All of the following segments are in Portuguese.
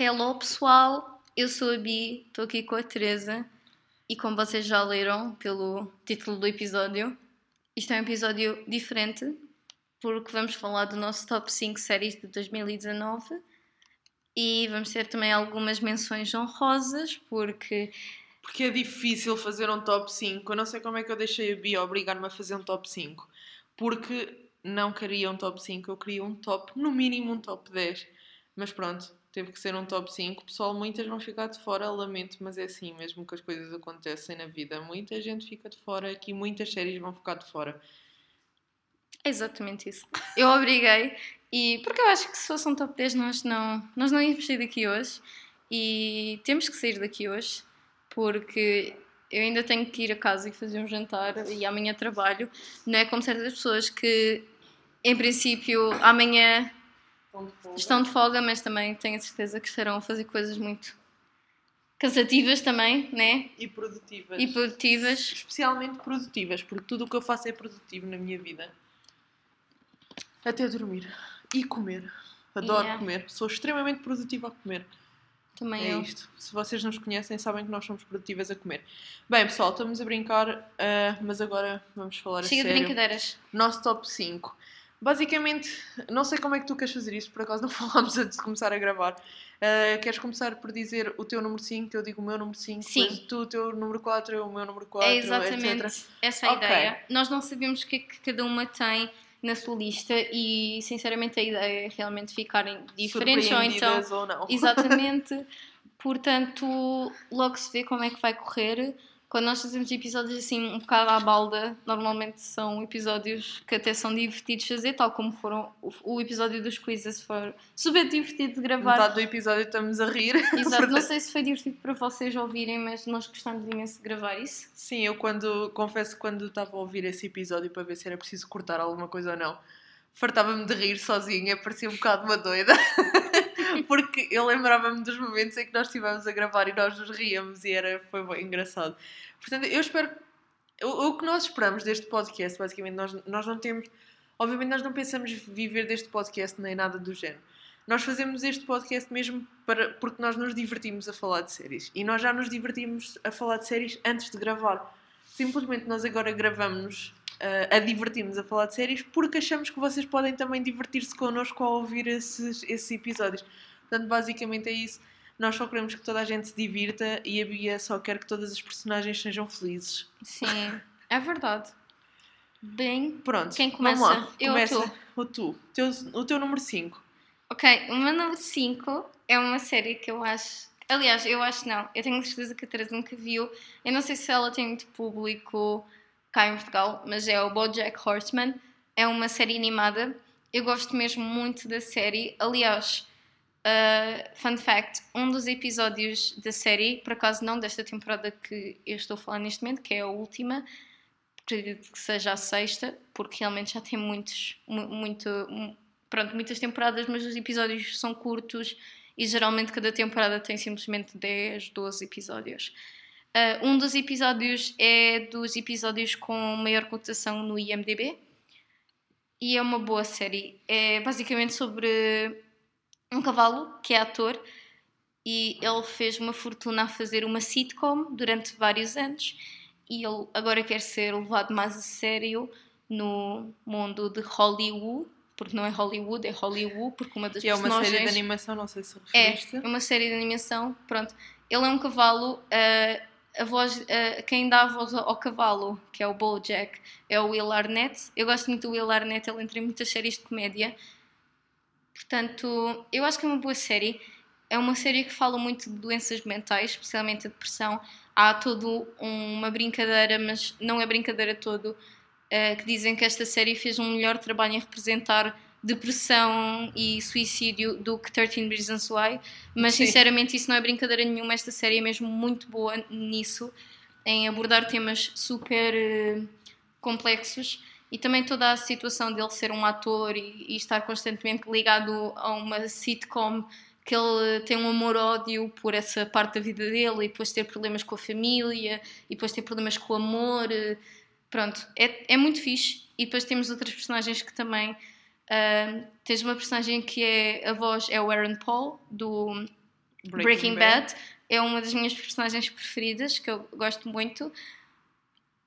Hello pessoal, eu sou a Bi, estou aqui com a Teresa e como vocês já leram pelo título do episódio, isto é um episódio diferente porque vamos falar do nosso top 5 séries de 2019 e vamos ter também algumas menções honrosas porque Porque é difícil fazer um top 5. Eu não sei como é que eu deixei a Bia obrigar-me a fazer um top 5. Porque não queria um top 5, eu queria um top, no mínimo um top 10. Mas pronto, teve que ser um top 5. Pessoal, muitas vão ficar de fora, lamento, mas é assim mesmo que as coisas acontecem na vida. Muita gente fica de fora, aqui muitas séries vão ficar de fora. é exatamente isso. Eu obriguei e porque eu acho que se fosse um top 10 nós não, nós não íamos sair daqui hoje e temos que sair daqui hoje porque eu ainda tenho que ir a casa e fazer um jantar e amanhã trabalho. Não é como certas pessoas que, em princípio, amanhã estão de folga, mas também tenho a certeza que estarão a fazer coisas muito cansativas também, né? E produtivas. E produtivas. Especialmente produtivas, porque tudo o que eu faço é produtivo na minha vida. Até dormir. E comer. Adoro Yeah. comer. Sou extremamente produtiva a comer. Também É eu. isto. Se vocês nos conhecem, sabem que nós somos produtivas a comer. Bem, pessoal, estamos a brincar, ah, mas agora vamos falar Chega a de sério. brincadeiras. Nosso top 5. Basicamente, não sei como é que tu queres fazer isto, por acaso não falámos antes de começar a gravar. Ah, queres começar por dizer o teu número 5, eu digo o meu número 5, Sim. tu o teu número 4, eu o meu número 4, É exatamente etc. essa a Ok. ideia. Nós não sabemos o que é que cada uma tem na sua lista e, sinceramente, a ideia é realmente ficarem diferentes ou então. Ou não. Exatamente. Portanto, logo se vê como é que vai correr. Quando nós fazemos episódios assim um bocado à balda, normalmente são episódios que até são divertidos de fazer, tal como foram o, episódio dos quizzes, foi super divertido de gravar. Metade do episódio estamos a rir. Exato, não sei se foi divertido para vocês ouvirem, mas nós gostamos imenso de gravar isso. Sim, eu quando confesso que quando estava a ouvir esse episódio para ver se era preciso cortar alguma coisa ou não, fartava-me de rir sozinha, parecia um bocado uma doida. Porque eu lembrava-me dos momentos em que nós estivemos a gravar e nós nos ríamos e era, foi bem engraçado. Portanto, eu espero. O, o que nós esperamos deste podcast, basicamente, nós, nós não temos. Obviamente, nós não pensamos viver deste podcast nem nada do género. Nós fazemos este podcast mesmo para, porque nós nos divertimos a falar de séries. E nós já nos divertimos a falar de séries antes de gravar. Simplesmente nós agora gravamos uh, a divertirmos a falar de séries porque achamos que vocês podem também divertir-se connosco ao ouvir esses, esses episódios. Portanto, basicamente é isso. Nós só queremos que toda a gente se divirta e a Bia só quer que todas as personagens sejam felizes. Sim, é verdade. Bem, Pronto, Quem vamos começa? lá. Eu começa tu? o tu. Teu, o teu número 5. ok, o meu número 5 é uma série que eu acho. Aliás, eu acho não. Eu tenho certeza que a Teresa nunca viu. Eu não sei se ela tem muito público cá em Portugal, mas é o Bojack Horseman. É uma série animada. Eu gosto mesmo muito da série. Aliás, uh, fun fact: um dos episódios da série, por acaso não desta temporada que eu estou a falar neste momento, que é a última, acredito que seja a sexta, porque realmente já tem muitos, mu- muito, mu- pronto, muitas temporadas, mas os episódios são curtos e geralmente cada temporada tem simplesmente 10, 12 episódios. Ah, um dos episódios é dos episódios com maior cotação no IMDb e é uma boa série. É basicamente sobre um cavalo que é ator e ele fez uma fortuna a fazer uma sitcom durante vários anos e ele agora quer ser levado mais a sério no mundo de Hollywood, porque não é Hollywood, é Hollywood, porque uma das Que é uma personagens... série de animação, não sei se É, referiste. é uma série de animação, pronto. Ele é um cavalo, ah, a voz, ah, quem dá a voz ao, ao cavalo, que é o Bojack, é o Will Arnett. Eu gosto muito do Will Arnett, ele entra em muitas séries de comédia. Portanto, eu acho que é uma boa série. É uma série que fala muito de doenças mentais, especialmente a depressão. Há todo uma brincadeira, mas não é brincadeira todo, ah, que dizem que esta série fez um melhor trabalho em representar depressão e suicídio do que 13 Reasons Why, mas Sim. sinceramente isso não é brincadeira nenhuma, esta série é mesmo muito boa nisso, em abordar temas super eh, complexos e também toda a situação dele ser um ator e, e estar constantemente ligado a uma sitcom que ele tem um amor-ódio por essa parte da vida dele e depois ter problemas com a família e depois ter problemas com o amor. eh, Pronto, é, é muito fixe. E depois temos outras personagens que também. ah, tens uma personagem que é a voz é o Aaron Paul do Breaking, Bad. é uma das minhas personagens preferidas, que eu gosto muito.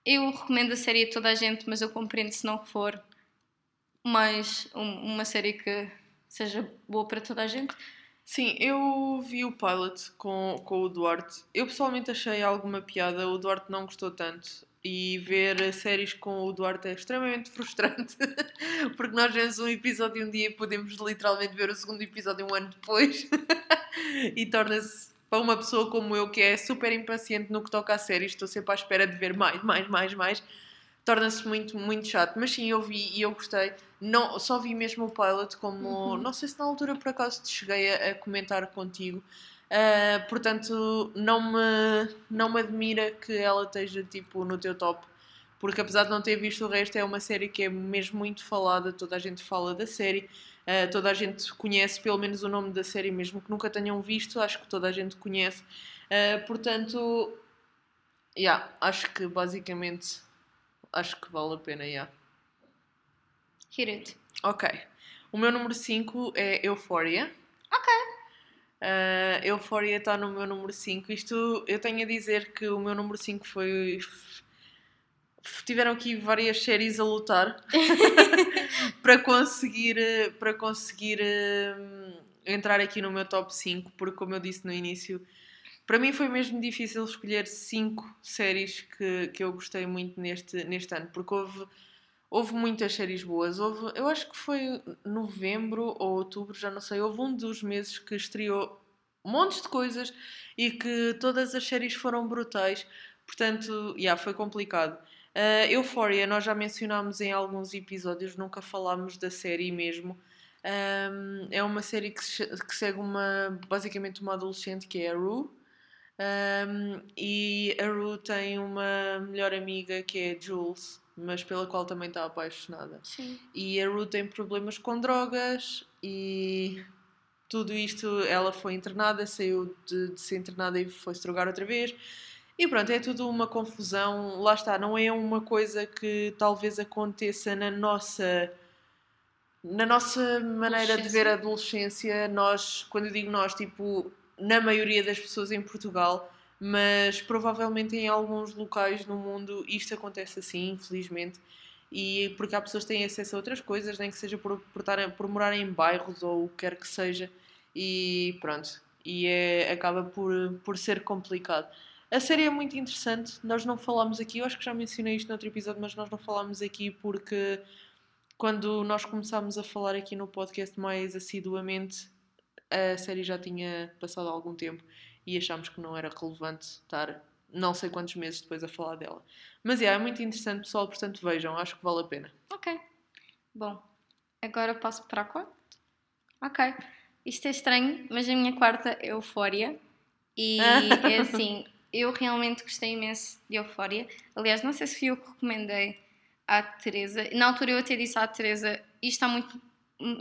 Eu recomendo a série a toda a gente, mas eu compreendo se não for mais um- uma série que seja boa para toda a gente. Sim, eu vi o pilot com, com o Duarte. Eu pessoalmente achei alguma piada, o Duarte não gostou tanto. E ver séries com o Duarte é extremamente frustrante. Porque nós vemos um episódio um dia e podemos literalmente ver o segundo episódio um ano depois. e torna-se para uma pessoa como eu, que é super impaciente no que toca a séries, estou sempre à espera de ver mais, mais, mais, mais. Torna-se muito, muito chato. Mas sim, eu vi e eu gostei. Não, só vi mesmo o pilot como. Uhum. Não sei se na altura por acaso te cheguei a, a comentar contigo. Uh, portanto, não me, não me admira que ela esteja tipo no teu top, porque apesar de não ter visto o resto, é uma série que é mesmo muito falada. Toda a gente fala da série, uh, toda a gente conhece pelo menos o nome da série, mesmo que nunca tenham visto, acho que toda a gente conhece. Uh, portanto, yeah, acho que basicamente acho que vale a pena. Yeah. Hit it. Ok. O meu número 5 é Euphoria. Ok. Uh, Euphoria está no meu número 5. Isto eu tenho a dizer que o meu número 5 foi. Tiveram aqui várias séries a lutar para conseguir, para conseguir uh, entrar aqui no meu top 5, porque, como eu disse no início, para mim foi mesmo difícil escolher 5 séries que, que eu gostei muito neste, neste ano, porque houve houve muitas séries boas. Houve, eu acho que foi novembro ou outubro, já não sei. Houve um dos meses que estreou montes de coisas e que todas as séries foram brutais. Portanto, já yeah, foi complicado. Uh, Euphoria, nós já mencionámos em alguns episódios, nunca falámos da série mesmo. Um, é uma série que, se, que, segue uma, basicamente uma adolescente que é a Rue. Um, e a Rue tem uma melhor amiga que é a Jules mas pela qual também está apaixonada. Sim. E a Ruth tem problemas com drogas e tudo isto, ela foi internada, saiu de, de ser internada e foi se drogar outra vez. E pronto, é tudo uma confusão. Lá está, não é uma coisa que talvez aconteça na nossa na nossa maneira de ver a adolescência. Nós, quando eu digo nós, tipo, na maioria das pessoas em Portugal, mas provavelmente em alguns locais no mundo isto acontece assim, infelizmente. E porque há pessoas que têm acesso a outras coisas, nem que seja por, por, por morar em bairros ou o que quer que seja, e pronto. E é, acaba por, por ser complicado. A série é muito interessante, nós não falámos aqui, eu acho que já mencionei isto no outro episódio, mas nós não falámos aqui porque quando nós começámos a falar aqui no podcast mais assiduamente, a série já tinha passado algum tempo e achámos que não era relevante estar não sei quantos meses depois a falar dela. Mas é, é muito interessante, pessoal, portanto vejam, acho que vale a pena. Ok. Bom, agora passo para a quarta. Ok. Isto é estranho, mas a minha quarta é Eufória. E é assim, eu realmente gostei imenso de Eufória. Aliás, não sei se fui eu que recomendei à Teresa. Na altura eu até disse à Teresa, isto está muito.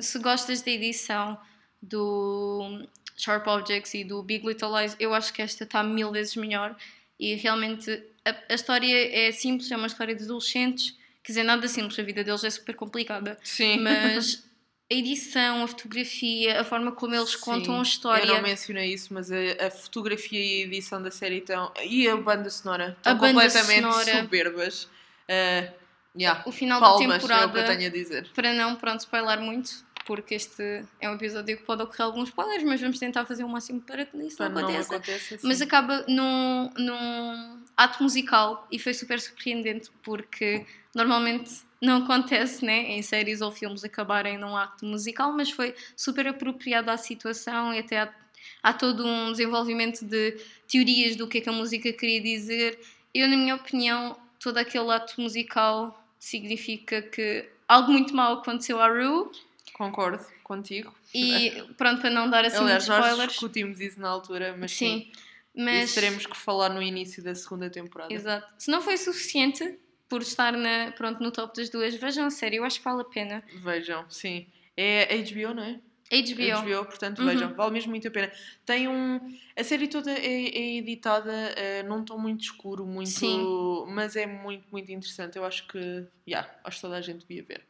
Se gostas da edição do Sharp Objects e do Big Little Lies, eu acho que esta está mil vezes melhor e realmente a, a, história é simples, é uma história de adolescentes, quer dizer, nada simples, a vida deles é super complicada. Sim. Mas a edição, a fotografia, a forma como eles Sim. contam a história. Eu não mencionei isso, mas a, a, fotografia e a edição da série estão. e a banda sonora estão completamente sonora. soberbas. Uh, yeah. O final Palmas, da temporada. É o que eu tenho a dizer. Para não, pronto, spoiler muito porque este é um episódio que pode ocorrer alguns spoilers, mas vamos tentar fazer o máximo para que isso para não aconteça. Não aconteça mas acaba num, num ato musical e foi super surpreendente porque normalmente não acontece né, em séries ou filmes acabarem num ato musical, mas foi super apropriado à situação e até há, há todo um desenvolvimento de teorias do que é que a música queria dizer. Eu, na minha opinião, todo aquele ato musical significa que algo muito mal aconteceu à Rue Concordo contigo. E pronto, para não dar assim Aliás, muitos spoilers. nós discutimos isso na altura, mas sim. sim mas... Isso teremos que falar no início da segunda temporada. Exato. Se não foi suficiente por estar na, pronto, no top das duas, vejam a série, eu acho que vale a pena. Vejam, sim. É HBO, não é? HBO. HBO, portanto, vejam, uhum. vale mesmo muito a pena. Tem um. A série toda é, é editada uh, num tom muito escuro, muito. Sim. Mas é muito, muito interessante. Eu acho que. Yeah, acho que toda a gente devia ver.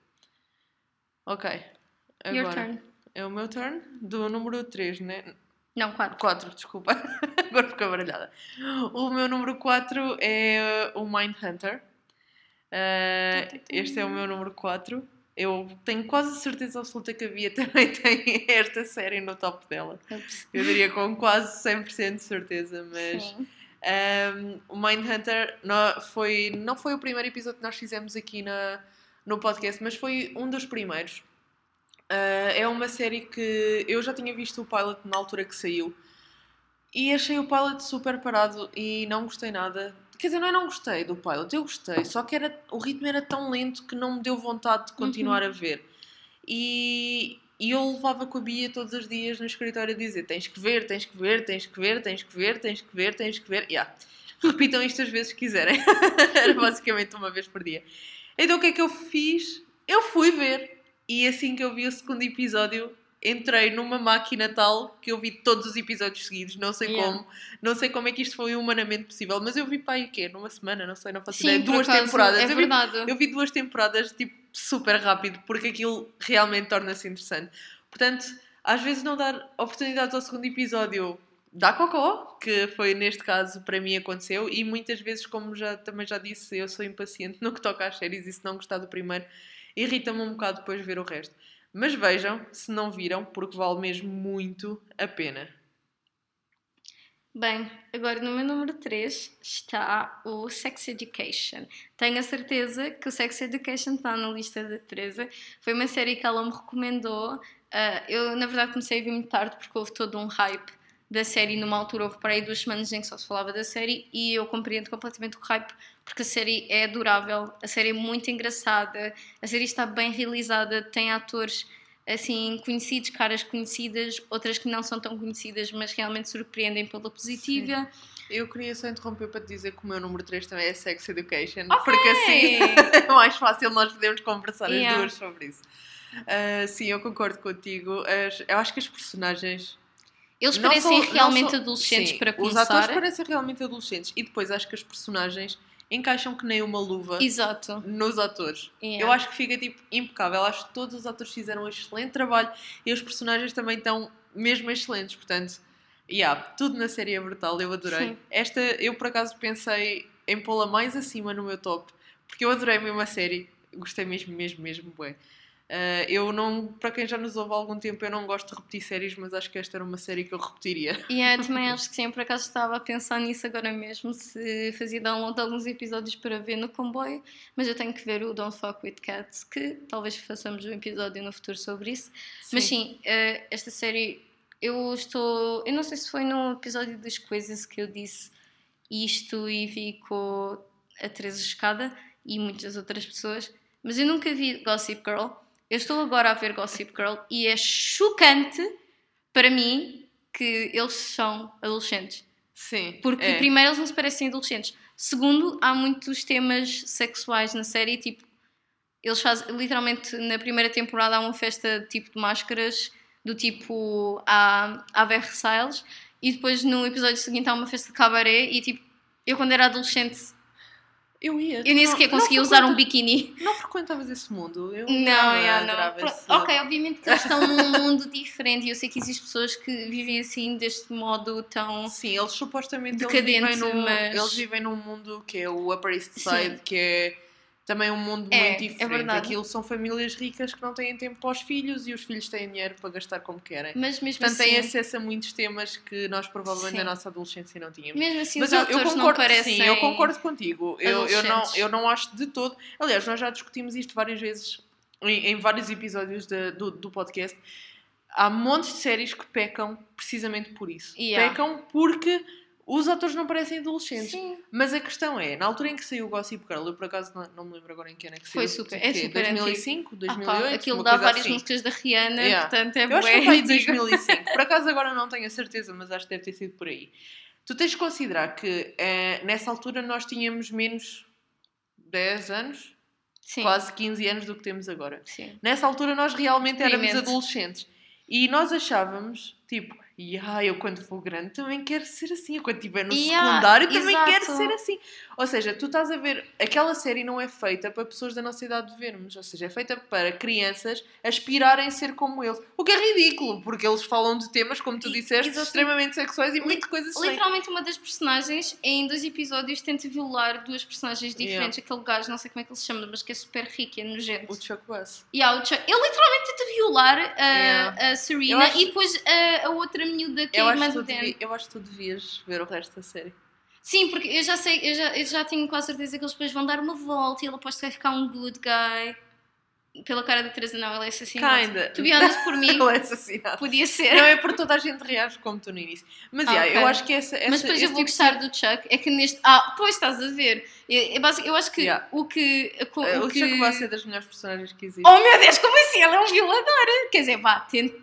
Ok. Your turn. É o meu turn do número 3, né? Não, 4. 4, desculpa. Agora fico baralhada. O meu número 4 é o Mindhunter. Uh, este é o meu número 4. Eu tenho quase certeza absoluta que a Bia também tem esta série no top dela. Eu diria com quase 100% de certeza, mas Sim. um, o Mindhunter não foi, não foi o primeiro episódio que nós fizemos aqui na, no podcast, mas foi um dos primeiros. Uh, é uma série que eu já tinha visto o pilot na altura que saiu e achei o pilot super parado e não gostei nada. Quer dizer, não é não gostei do pilot, eu gostei, só que era, o ritmo era tão lento que não me deu vontade de continuar a ver. E, e eu levava com a Bia todos os dias no escritório a dizer: tens que ver, tens que ver, tens que ver, tens que ver, tens que ver, tens que ver. Yeah. Repitam isto as vezes que quiserem. era basicamente uma vez por dia. Então o que é que eu fiz? Eu fui ver. E assim que eu vi o segundo episódio, entrei numa máquina tal que eu vi todos os episódios seguidos. Não sei Yeah. como. Não sei como é que isto foi humanamente possível. Mas eu vi para aí o quê? Numa semana? Não sei, não faço Sim, ideia. Duas acaso, temporadas. É eu, vi, verdade. eu vi duas temporadas, tipo, super rápido. Porque aquilo realmente torna-se interessante. Portanto, às vezes não dar oportunidades ao segundo episódio dá cocó, que foi neste caso para mim aconteceu, e muitas vezes, como já, também já disse, eu sou impaciente no que toca às séries e se não gostar do primeiro, irrita-me um bocado depois ver o resto. Mas vejam, se não viram, porque vale mesmo muito a pena. Bem, agora no meu número 3 está o Sex Education. Tenho a certeza que o Sex Education está na lista da Teresa. Foi uma série que ela me recomendou. Ah, eu, na verdade, comecei a ver muito tarde porque houve todo um hype da série. Numa altura, houve para aí duas semanas em que só se falava da série e eu compreendo completamente o hype porque a série é adorável, a série é muito engraçada, a série está bem realizada, tem atores assim conhecidos, caras conhecidas, outras que não são tão conhecidas, mas realmente surpreendem pela positiva. Eu queria só interromper para te dizer que o meu número 3 também é Sex Education, Ok. porque assim é mais fácil nós podermos conversar Yeah. as duas sobre isso. Ah, sim, eu concordo contigo. As- eu acho que as personagens Eles Não parecem são- realmente são- adolescentes sim, para Os atores começar. parecem realmente adolescentes e depois acho que as personagens encaixam que nem uma luva Exato. nos atores. Yeah. Eu acho que fica tipo impecável. Acho que todos os atores fizeram um excelente trabalho e os personagens também estão mesmo excelentes. Portanto, yeah, tudo na série é brutal. Eu adorei. Sim. Esta eu por acaso pensei em pô-la mais acima no meu top porque eu adorei mesmo a série. Gostei mesmo, mesmo, mesmo. Bué. Ah, eu não, para quem já nos ouve há algum tempo, eu não gosto de repetir séries, mas acho que esta era uma série que eu repetiria. E eu também acho que sim, por acaso estava a pensar nisso agora mesmo, se fazia download de alguns episódios para ver no comboio, mas eu tenho que ver o Don't Fuck With Cats, que talvez façamos um episódio no futuro sobre isso. Mas sim, eh, esta série, eu estou. Eu não sei se foi no episódio das coisas que eu disse isto e vi com a Teresa Escada e muitas outras pessoas, mas eu nunca vi Gossip Girl. Eu estou agora a ver Gossip Girl e é chocante para mim que eles são adolescentes. Sim. Porque, é. primeiro, eles não se parecem adolescentes. Segundo, há muitos temas sexuais na série. Tipo, eles fazem, literalmente, na primeira temporada há uma festa tipo de máscaras, do tipo a, a Versailles. E depois, no episódio seguinte, há uma festa de cabaré. E, tipo, eu quando era adolescente, Eu ia. eu nem sequer conseguia usar um biquíni. não frequentavas esse mundo? Eu Não, adorava- yeah, não. adorava esse- Ok, obviamente que eles estão num mundo diferente e eu sei que existem pessoas que vivem assim, deste modo tão. Sim, eles supostamente eles Decadente, vivem, num, mas- eles vivem num mundo que é o Upper East Side, Sim. que é também um mundo É, muito é diferente. verdade. Aquilo são famílias ricas que não têm tempo para os filhos e os filhos têm dinheiro para gastar como querem. Mas mesmo Portanto, assim. têm acesso a muitos temas que nós provavelmente Sim. na nossa adolescência não tínhamos. Mesmo assim, Mas os eu, eu concordo, sim, eu concordo contigo. Eu, eu, não, eu não acho de todo. Aliás, nós já discutimos isto várias vezes em, em vários episódios de- do, do podcast. Há montes de séries que pecam precisamente por isso. Yeah. Pecam porque os atores não parecem adolescentes. Sim. Mas a questão é, na altura em que saiu o Gossip Girl, eu por acaso não, não me lembro agora em que ano é que Foi saiu. super- Tipo é super 2005, Ah, 2008, pá, aquilo dá várias assim. músicas da Rihanna, Yeah. portanto é Eu acho que foi em antigo. 2005. Por acaso agora não tenho a certeza, mas acho que deve ter sido por aí. Tu tens de considerar que eh, nessa altura nós tínhamos menos 10 anos, Sim. quase 15 anos do que temos agora. Sim. Nessa altura nós realmente éramos adolescentes. E nós achávamos, tipo, E ah, eu quando for grande também quero ser assim. Eu quando estiver no Yeah, secundário também exato. quero ser assim. Ou seja, tu estás a ver, aquela série não é feita para pessoas da nossa idade vermos. Ou seja, é feita para crianças aspirarem a ser como eles. O que é ridículo, porque eles falam de temas, como tu E- disseste, exato. extremamente sexuais e muitas coisas assim. Literalmente uma das personagens em dois episódios tenta violar duas personagens diferentes. Aquele gajo, não sei como é que ele se chama, mas que é super rico e é nojento. O Chuck Bass. Há o Chuck- Ele literalmente tenta violar a, Yeah. a Serena acho- e depois a, a outra miúda que Eu é tu devi- eu acho que tu devias ver o resto da série. Sim, porque eu já sei, eu já, eu já tenho quase certeza que eles depois vão dar uma volta e ele aposto que vai ficar um good guy. Pela cara da Teresa, não, ela é assassinada. Kinda. To be honest, por mim, Ele é assassinado. podia ser. Não é por toda a gente reage como tu no início. Mas Ah, yeah, ok. eu acho que essa. essa Mas depois eu vou tipo de gostar do Chuck. É que neste. Ah, pois estás a ver. Eu, eu, basic- eu acho que Yeah. o que. O, Eh, o O que... Chuck Bass é das melhores personagens que existem. Oh meu Deus, como assim? Ele é um violador! Quer dizer, vá, tent, tent,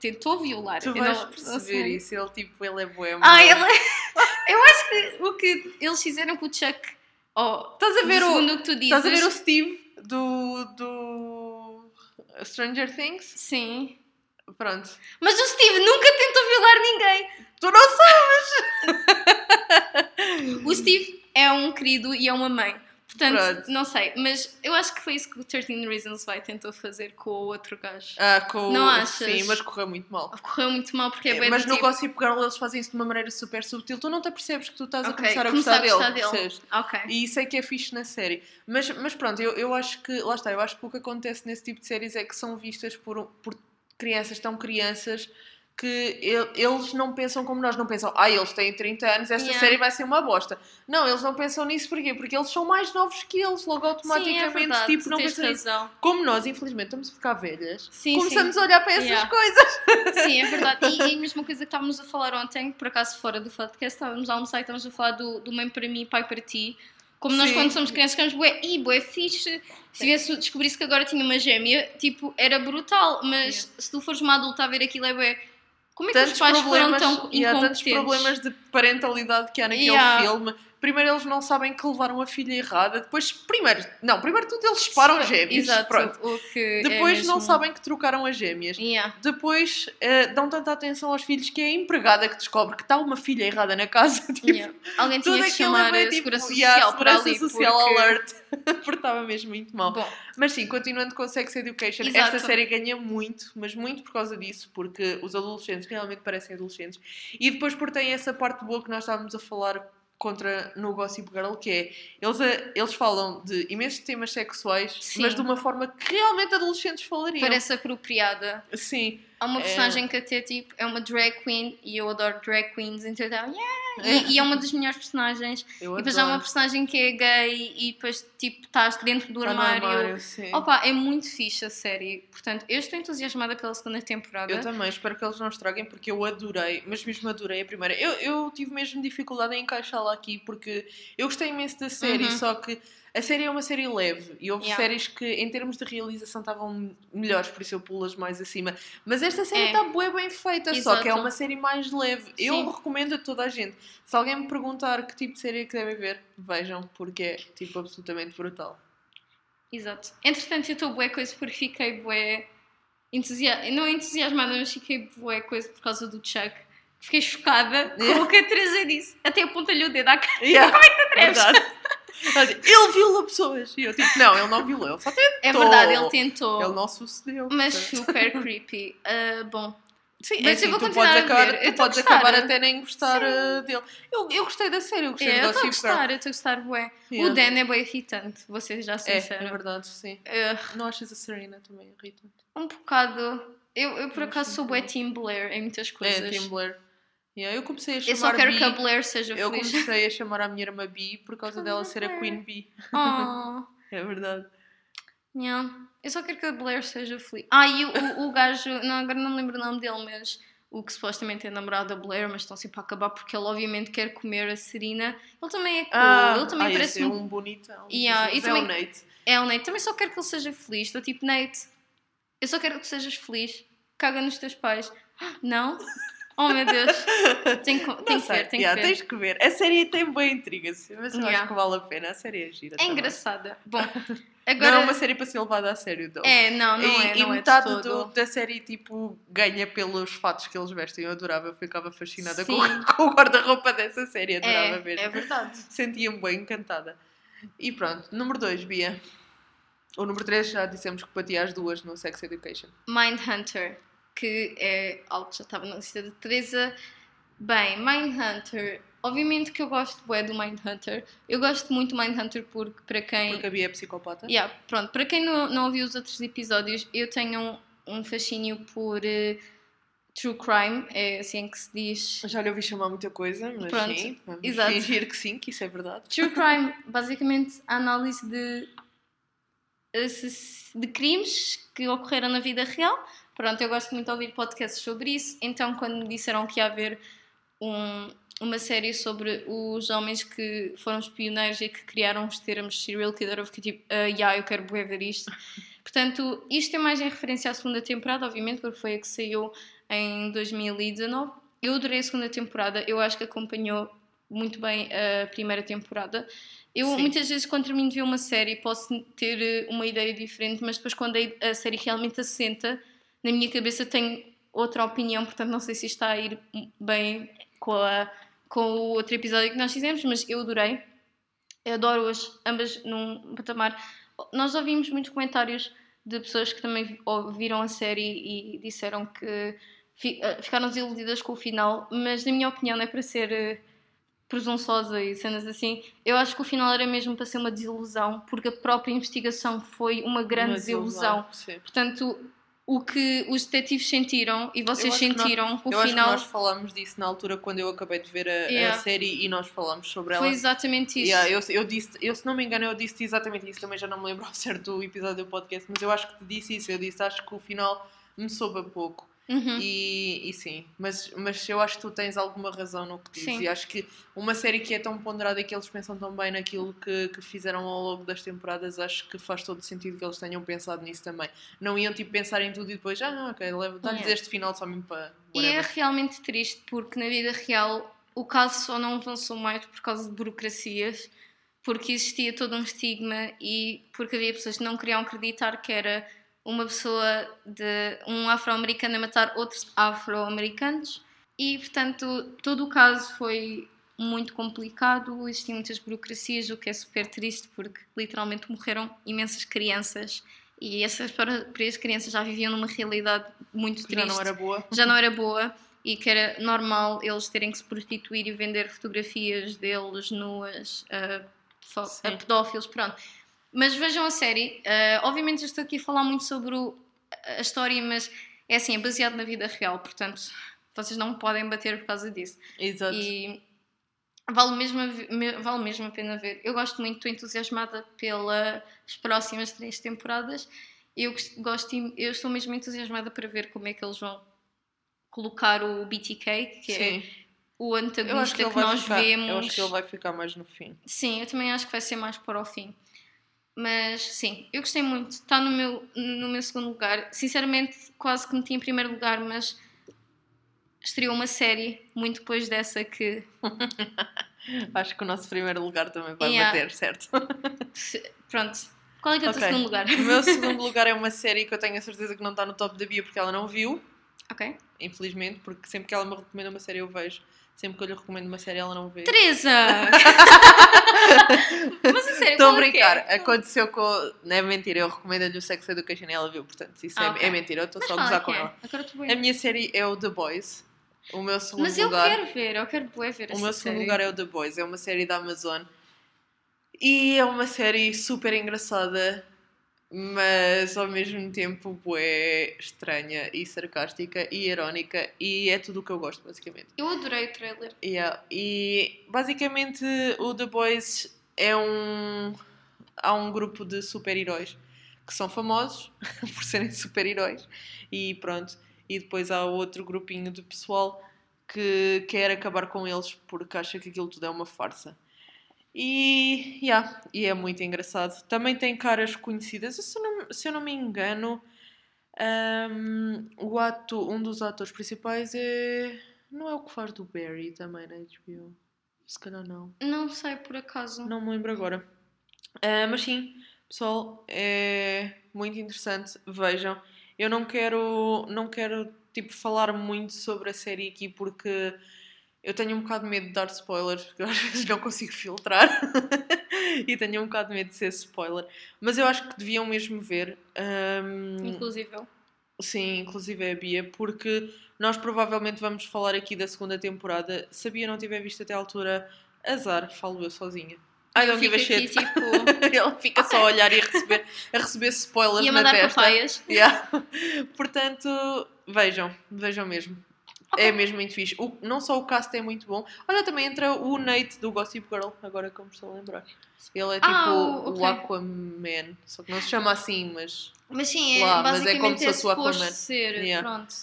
tentou violar. tu vais não- perceber sei. isso. Ele, tipo, ele é boêmio. Ah, ele. eu acho que o que eles fizeram com o Chuck. Oh, Estás a ver o que tu dizes. Estás a ver o Steve do. do. Stranger Things? Sim. Pronto. Mas o Steve nunca tentou violar ninguém. Tu não sabes! O Steve é um querido e é uma mãe. Portanto, Pronto. não sei. Mas eu acho que foi isso que o 13 Reasons Why tentou fazer com o outro gajo. Ah, com o- Não achas? Sim, mas correu muito mal. Correu muito mal porque é bem mas no tipo... Gossip Girl eles fazem isso de uma maneira super subtil. Tu não te apercebes que tu estás a Ok, começar a começar gostar, a gostar dele. dele. E isso é que é fixe na série. Mas, mas pronto, eu, eu acho que, lá está, eu acho que o que acontece nesse tipo de séries é que são vistas por, por crianças, tão crianças, que el- eles não pensam como nós, não pensam, ah, eles têm 30 anos, esta Yeah. série vai ser uma bosta. Não, eles não pensam nisso porquê? Porque eles são mais novos que eles, logo Sim, é automaticamente, verdade, tipo, não pensam nisso. razão. Como nós, infelizmente, estamos a ficar velhas, Sim, começamos sim. a olhar para essas Yeah. coisas. Sim, é verdade. E, e a mesma coisa que estávamos a falar ontem, por acaso fora do podcast, estávamos a almoçar e estávamos a falar do, do mãe para mim e pai para ti. Como nós, Sim. quando somos crianças, ficamos, bué, ih, bué fixe. Se tivesse descobrisse que agora tinha uma gêmea, tipo, era brutal. Mas se tu fores uma adulta a ver aquilo, é bué. Como é que tantos os pais foram tão e há tantos incompetentes? problemas de parentalidade que há naquele Yeah. filme. Primeiro eles não sabem que levaram a filha errada, depois, primeiro, não, primeiro tudo eles separam gêmeos, Exato. pronto. É Depois não mesmo- sabem que trocaram as gêmeas. Yeah. Depois eh, dão tanta atenção aos filhos que é a empregada que descobre que está uma filha errada na casa. Tipo, Yeah. Alguém tinha que aquilo chamar é bem a tipo, Segurança yeah, Social para Segurança ali. Social porque... Alert. porque estava mesmo muito mal. Bom, Mas sim, continuando com Sex Education, Exato. esta série ganha muito, mas muito por causa disso, porque os adolescentes realmente parecem adolescentes. E depois por tem essa parte boa que nós estávamos a falar contra no Gossip Girl, que é, eles, a- eles falam de imensos temas sexuais, Sim. mas de uma forma que realmente adolescentes falariam. parece apropriada. Sim. Há uma É. personagem que até tipo é uma drag queen e eu adoro drag queens, então yeah! É. e, e é uma das melhores personagens. Eu E depois há uma adoro. personagem que é gay e depois tipo estás dentro do Tá armário. armário, sim. Opa, é muito fixe a série. Portanto, eu estou entusiasmada pela segunda temporada. Eu também, espero que eles não estraguem porque eu adorei, mas mesmo adorei a primeira. Eu, eu tive mesmo dificuldade em encaixá-la aqui porque eu gostei imenso da série, Uhum. só que a série é uma série leve e houve Yeah. séries que em termos de realização estavam melhores, por isso eu pulo-as mais acima. Mas esta série É. está bué bem feita, só que é Exato. uma série mais leve. Eu Sim. recomendo a toda a gente. Se alguém me perguntar que tipo de série é que devem ver, vejam, porque é tipo absolutamente brutal. Exato. Entretanto, eu estou bué coisa porque fiquei bué entusiasmada. Não entusiasmada, mas fiquei bué coisa por causa do Chuck. Fiquei chocada com Yeah. o que a Teresa disse. Até aponta-lhe o dedo à cara. Yeah. Como é que te atreves? Ele viola pessoas. E eu tipo, não, ele não violou, ele só tentou. É verdade, ele tentou. Ele não sucedeu. Mas portanto. super creepy. Ah, bom, Sim, Mas é eu assim, vou tu continuar podes, a acabar, ver. tu Eu podes acabar até nem gostar Sim. uh, dele. Eu, eu gostei da série, eu gostei é, do eu estou a Gossip Girl. gostar, eu estou a gostar bué. Yeah. O Dan é bem irritante, ser já É, sincera. é verdade, sim. Ah, Não achas a Serena também irritante? um bocado. Eu, eu por Eu acaso sou bué. Team Blair em muitas É, coisas. Tim Blair. Yeah, eu comecei a chamar eu só quero Bee, que a Blair seja Eu feliz. comecei a chamar a minha irmã Bee por causa dela ser a. Queen Bee. Oh. É verdade. Yeah. Eu só quero que a Blair seja feliz. Ah, e o, o, o gajo, não, agora não me lembro o nome dele, mas o que supostamente é namorado da Blair, mas estão sempre a acabar porque ele obviamente quer comer a Serena. Ele também é cool, ele também ah, parece é um... bonitão. Yeah, e é o também- Nate. É o Nate, também só quero que ele seja feliz. Estou tipo, Nate, eu só quero que sejas feliz. Caga nos teus pais. Não? Oh meu Deus. Tem, que- Não tem que ver, tem yeah, que ver. tens que ver. A série tem boa intriga, mas eu Yeah. acho que vale a pena. A série é gira. É também. engraçada. Bom, Não agora. é uma série para ser levada a sério, não. É, não, não e, é. e Não é de metade todo. do- da série, tipo, ganha pelos fatos que eles vestem. Eu adorava, eu ficava fascinada com, com o guarda-roupa dessa série. Adorava É, mesmo. é verdade. Sentia-me bem encantada. E pronto, número 2, Bia. O número 3 já dissemos que batia as duas no Sex Education. Mindhunter, que é algo que já estava na lista de Teresa. Bem, Mindhunter. Obviamente que eu gosto bué do Mindhunter. Eu gosto muito do Mindhunter porque, para quem. Porque a Bia é psicopata. Yeah, pronto, para quem não, não ouviu os outros episódios, eu tenho um, um fascínio por eh, true crime, é assim que se diz. Já lhe ouvi chamar muita coisa, mas Pronto, sim, vamos exato. fingir que sim, que isso é verdade. True crime, basicamente, a análise de, assass- de crimes que ocorreram na vida real. Pronto, eu gosto muito de ouvir podcasts sobre isso. Então, quando me disseram que ia haver um- uma série sobre os homens que foram os pioneiros e que criaram os termos serial killer, eu fiquei tipo, ah, yeah, eu quero ver isto. Portanto, isto é mais em referência à segunda temporada, obviamente, porque foi a que saiu em 2019. Eu adorei a segunda temporada, eu acho que acompanhou muito bem a primeira temporada. Eu Sim. muitas vezes, quando termino de ver uma série, posso ter uma ideia diferente, mas depois, quando a a série realmente assenta, na minha cabeça tenho outra opinião, portanto, não sei se está a ir bem com, a, com o outro episódio que nós fizemos, mas eu adorei. Eu adoro-as ambas num patamar. Nós ouvimos muitos comentários de pessoas que também vi- ouviram a série e disseram que eh, ficaram desiludidas com o final, mas na minha opinião não é para ser eh, presunçosa e cenas assim. Eu acho que o final era mesmo para ser uma desilusão, porque a própria investigação foi uma grande Uma desilusão. Portanto, o que os detetives sentiram e vocês que nós- sentiram com Eu o acho final que nós falámos disso na altura quando eu acabei de ver a, a Yeah. série e nós falámos sobre ela. foi exatamente isso. Yeah, eu, eu disse, eu se não me engano, eu disse exatamente isso, também já não me lembro ao certo do episódio do podcast, mas eu acho que te disse isso, eu disse, acho que o final me soube a pouco. Uhum. E, e sim, mas, mas eu acho que tu tens alguma razão no que dizes. Sim. E acho que uma série que é tão ponderada e que eles pensam tão bem naquilo que, que fizeram ao longo das temporadas, acho que faz todo sentido que eles tenham pensado nisso também. Não iam tipo pensar em tudo e depois, ah, ok, dá-lhes Yeah. este final só mesmo para. E é whatever. realmente triste porque na vida real o caso só não avançou mais por causa de burocracias, porque existia todo um estigma e porque havia pessoas que não queriam acreditar que era uma pessoa de um afro-americano a matar outros afro-americanos. E portanto todo o caso foi muito complicado, existiam muitas burocracias, o que é super triste porque literalmente morreram imensas crianças. E essas para, para as crianças já viviam numa realidade muito triste já não era boa. já não era boa e que era normal eles terem que se prostituir e vender fotografias deles nuas a, fo- a pedófilos, pronto. Mas vejam a série. Ah, obviamente eu estou aqui a falar muito sobre o- a história, mas é assim, é baseado na vida real, portanto vocês não podem bater por causa disso. Exato. E vale mesmo, a vale mesmo a pena ver. Eu gosto muito, estou entusiasmada pelas próximas três temporadas. Eu gost- gosto, eu estou mesmo entusiasmada para ver como é que eles vão colocar o BTK, que é Sim. o Eu acho antagonista que que, nós ficar. vemos. Eu acho que ele vai ficar mais no fim. Sim, eu também acho que vai ser mais para o fim. Mas sim, eu gostei muito. Está no meu, no meu segundo lugar. Sinceramente, quase que meti em primeiro lugar, mas estreou uma série muito depois dessa que. Acho que o nosso primeiro lugar também vai Yeah. bater, certo? Pronto. Qual é que é o teu Ok. segundo lugar? O meu segundo lugar é uma série que eu tenho a certeza que não está no top da Bia porque ela não viu, Ok. infelizmente, porque sempre que ela me recomenda uma série eu vejo. Sempre que eu lhe recomendo uma série ela não vê. Teresa! Mas a sério, Estou a é que brincar. é? Aconteceu com. Não é mentira, eu recomendo-lhe o Sex Education e ela viu, portanto, isso Ah, é, ok. é mentira, eu estou Mas só a é gozar com é? ela. A minha série é o The Boys. O meu segundo Mas eu lugar. quero ver, eu quero ver O meu segundo lugar é o The Boys, é uma série da Amazon. E é uma série super engraçada, mas ao mesmo tempo bué estranha e sarcástica e irónica e é tudo o que eu gosto, basicamente. Eu adorei o trailer. Yeah. E basicamente o The Boys é um. Há um grupo de super-heróis que são famosos por serem super-heróis e pronto. E depois há outro grupinho de pessoal que quer acabar com eles porque acha que aquilo tudo é uma farsa. E, yeah, e é muito engraçado. Também tem caras conhecidas. Se eu não, se eu não me engano, hum, o ato, um dos atores principais é. Não é o que faz do Barry também na HBO? Se calhar não. Não sei por acaso. Não me lembro agora. Ah, mas sim, pessoal, é muito interessante. Vejam. Eu não quero, não quero tipo, falar muito sobre a série aqui porque eu tenho um bocado de medo de dar spoilers, porque eu às vezes não consigo filtrar. e tenho um bocado de medo de ser spoiler. Mas eu acho que deviam mesmo ver. Ahm, Inclusive eu. Sim, inclusive é a Bia, porque nós provavelmente vamos falar aqui da segunda temporada. Se a Bia não tiver visto até à altura, azar, falo eu sozinha. I don't give a shit. tipo, Ela fica só a olhar e a receber, a receber spoilers e a na mandar testa. papaias. Yeah. Portanto, vejam, vejam mesmo. É mesmo muito fixe. O- não só o cast é muito bom, olha, também entra o Nate do Gossip Girl, agora que eu me estou a lembrar. Ele é tipo Ah, o- o. Aquaman, só que não se chama assim, mas. Mas sim, é Lá, mas é como se é fosse o Aquaman. ser. Yeah. Pronto.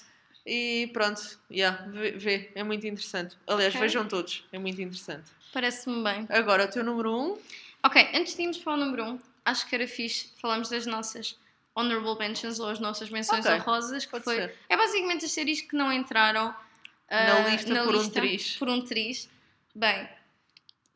E pronto, yeah, vê, vê, é muito interessante. Aliás, Ok. vejam todos, é muito interessante. Parece-me bem. Agora, o teu número 1. Um, Ok, antes de irmos para o número 1, um, acho que era fixe falarmos das nossas honorable mentions ou as nossas menções Ok, honrosas, que pode foi. ser. É basicamente as séries que não entraram Na ah, lista por um triz. Por um triz. Bem,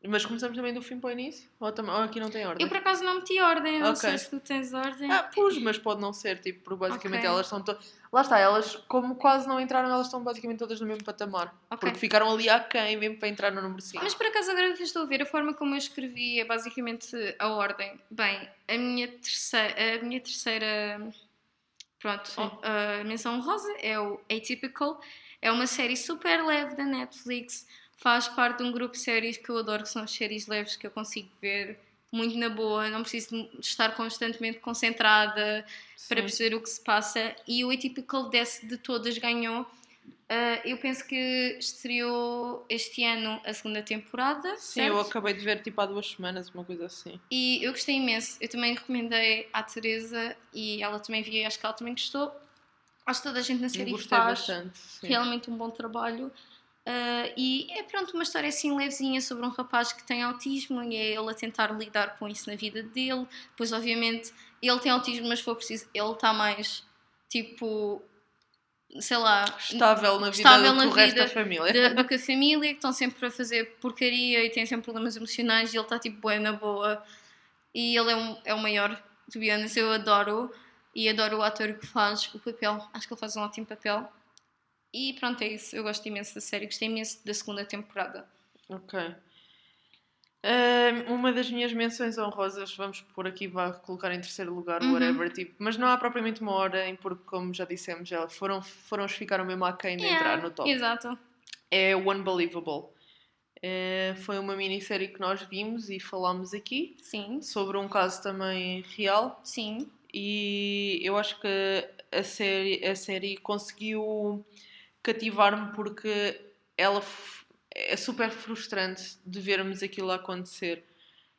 Mas começamos também do fim para o início? Ou, tam- ou aqui não tem ordem? eu por acaso não meti ordem, não Ok. sei se tu tens ordem. Ah, pus, mas pode não ser, tipo, porque basicamente Ok. elas estão todas. Lá está, elas, como quase não entraram, elas estão basicamente todas no mesmo patamar. Ok. Porque ficaram ali aquém mesmo para entrar no número 5. Mas por acaso agora que estou a ver, a forma como eu escrevi é basicamente a ordem. Bem, a minha terceira, a minha terceira pronto, Sim. a menção rosa é o Atypical. É uma série super leve da Netflix. Faz parte de um grupo de séries que eu adoro, que são as séries leves que eu consigo ver muito na boa. Não preciso estar constantemente concentrada para perceber o que se passa. E o Atypical desse de todas ganhou. Ah, eu penso que estreou este ano a segunda temporada, Sim, certo? eu acabei de ver tipo há duas semanas, uma coisa assim. E eu gostei imenso. Eu também recomendei à Teresa e ela também viu e acho que ela também gostou. Acho que toda a gente na série gostei faz bastante. Sim. realmente um bom trabalho. Ah, e é pronto, uma história assim levezinha sobre um rapaz que tem autismo e é ele a tentar lidar com isso na vida dele. Pois, obviamente, ele tem autismo, mas se for preciso, ele está mais tipo, sei lá, Estável na vida Estável do na o resto vida da família. da- do que a família, que estão sempre a fazer porcaria e têm sempre problemas emocionais e ele está tipo bem na boa. E ele é, um, é o maior, to be honest, eu adoro e adoro o ator que faz o papel. Acho que ele faz um ótimo papel. E pronto, é isso. Eu gosto imenso da série, gostei imenso da segunda temporada. Ok. Ahm, uma das minhas menções honrosas, vamos por aqui, vá colocar em terceiro lugar, Uhum. whatever, tipo, mas não há propriamente uma ordem, porque como já dissemos, já foram, foram os que ficaram mesmo aquém de entrar Yeah, no top. Exato. É o Unbelievable. É, foi uma minissérie que nós vimos e falámos aqui Sim, sobre um caso também real sim. e eu acho que a série, a série conseguiu cativar-me porque ela é super frustrante de vermos aquilo acontecer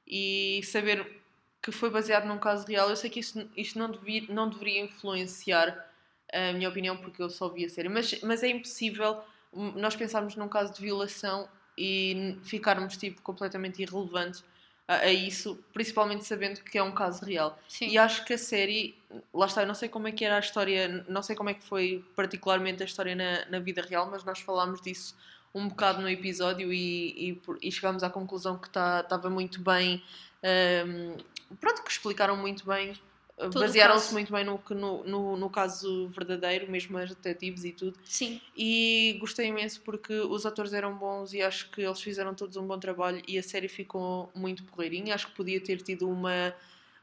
e saber que foi baseado num caso real. Eu sei que isto, isto não, devia, não deveria influenciar a minha opinião porque eu só vi a série, mas, mas é impossível hum, nós pensarmos num caso de violação e ficarmos tipo completamente irrelevantes a, a isso, principalmente sabendo que é um caso real. Sim. E acho que a série, lá está, eu não sei como é que era a história, não sei como é que foi particularmente a história na, na vida real, mas nós falámos disso um bocado no episódio e, e, e chegámos à conclusão que estava muito bem. hum, pronto, que explicaram muito bem, basearam-se muito bem no, no, no, no caso verdadeiro, mesmo as detetives e tudo. Sim. E gostei imenso porque os atores eram bons e acho que eles fizeram todos um bom trabalho e a série ficou muito porreirinha. Acho que podia ter tido uma,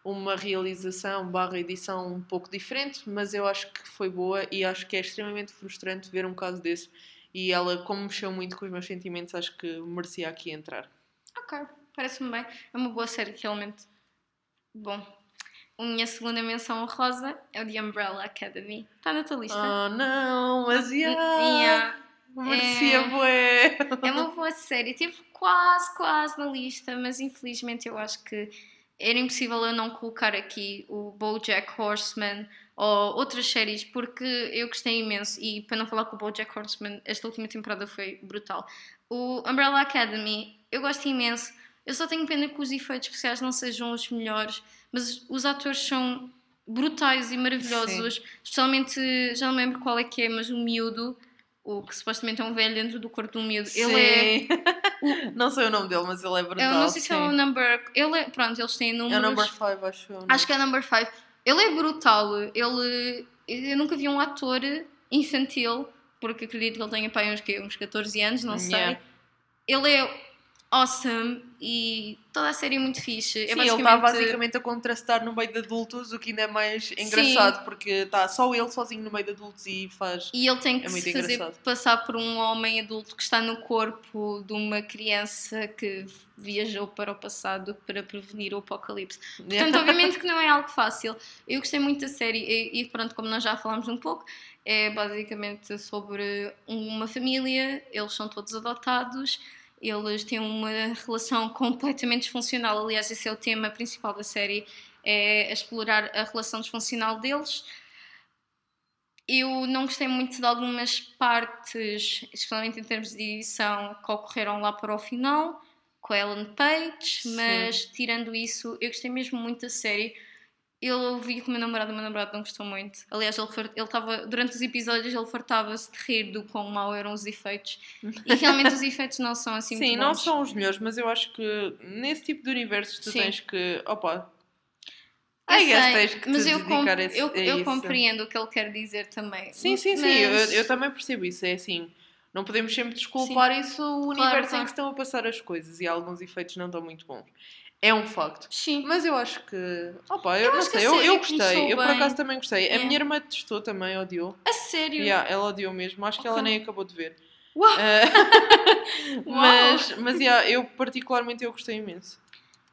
uma realização barra edição um pouco diferente, mas eu acho que foi boa e acho que é extremamente frustrante ver um caso desse. E ela, como mexeu muito com os meus sentimentos, acho que merecia aqui entrar. Ok, parece-me bem. É uma boa série, realmente. Bom, a minha segunda menção honrosa é o The Umbrella Academy. Está na tua lista? Oh não, mas yeah, Yeah. merecia É. bué. É uma boa série. Tive quase, quase na lista, mas infelizmente eu acho que era impossível eu não colocar aqui o BoJack Horseman ou outras séries, porque eu gostei imenso. E para não falar que o BoJack Horseman, esta última temporada foi brutal. O Umbrella Academy, eu gosto imenso. Eu só tenho pena que os efeitos especiais não sejam os melhores, mas os atores são brutais e maravilhosos. Especialmente, já não me lembro qual é que é, mas o miúdo, o que supostamente é um velho dentro do corpo do miúdo. Ele é. Sim. Não sei o nome dele, mas ele é brutal. Eu não sei se é o sim. number. Ele é. Pronto, eles têm números. É o number 5, acho eu. Acho que é o number 5. Ele é brutal. Ele. Eu nunca vi um ator infantil, porque acredito que ele tenha pai uns, quê? uns 14 anos, não sei. Yeah. Ele é awesome e toda a série é muito fixe. É Sim, ele está basicamente a contrastar no meio de adultos, o que ainda é mais engraçado, porque está só ele sozinho no meio de adultos e faz. E ele tem que É se fazer engraçado. passar por um homem adulto que está no corpo de uma criança que viajou para o passado para prevenir o apocalipse. Portanto, obviamente que não é algo fácil. Eu gostei muito da série e, e pronto, como nós já falamos um pouco, é basicamente sobre uma família, eles são todos adotados, eles têm uma relação completamente disfuncional. Aliás, esse é o tema principal da série, é explorar a relação disfuncional deles. Eu não gostei muito de algumas partes, especialmente em termos de edição, que ocorreram lá para o final, com a Ellen Page, mas tirando isso, eu gostei mesmo muito da série. Eu vi com o meu namorado, o meu namorado não gostou muito. Aliás, ele ele estava, durante os episódios, ele fartava-se de rir do quão mau eram os efeitos. E realmente os efeitos não são assim Sim, muito não bons. são os melhores, mas eu acho que nesse tipo de universos tu Sim. tens que. Opa! Eu I guess sei, tens que te mas eu, dedicar com- a esse- eu, eu isso. compreendo o que ele quer dizer também. Sim, sim, sim, Mas- eu, eu também percebo isso. É assim, não podemos sempre desculpar isso o universo em claro. que estão a passar as coisas e alguns efeitos não estão muito bons. É um facto. Sim. Mas eu acho que. Opa, eu, Eu não sei, eu, eu gostei. Eu por acaso também gostei. A É. minha irmã testou também, odiou. A sério? Yeah, ela odiou mesmo. Acho que ela nem acabou de ver. Uau! Uau! mas, mas yeah, eu particularmente eu gostei imenso.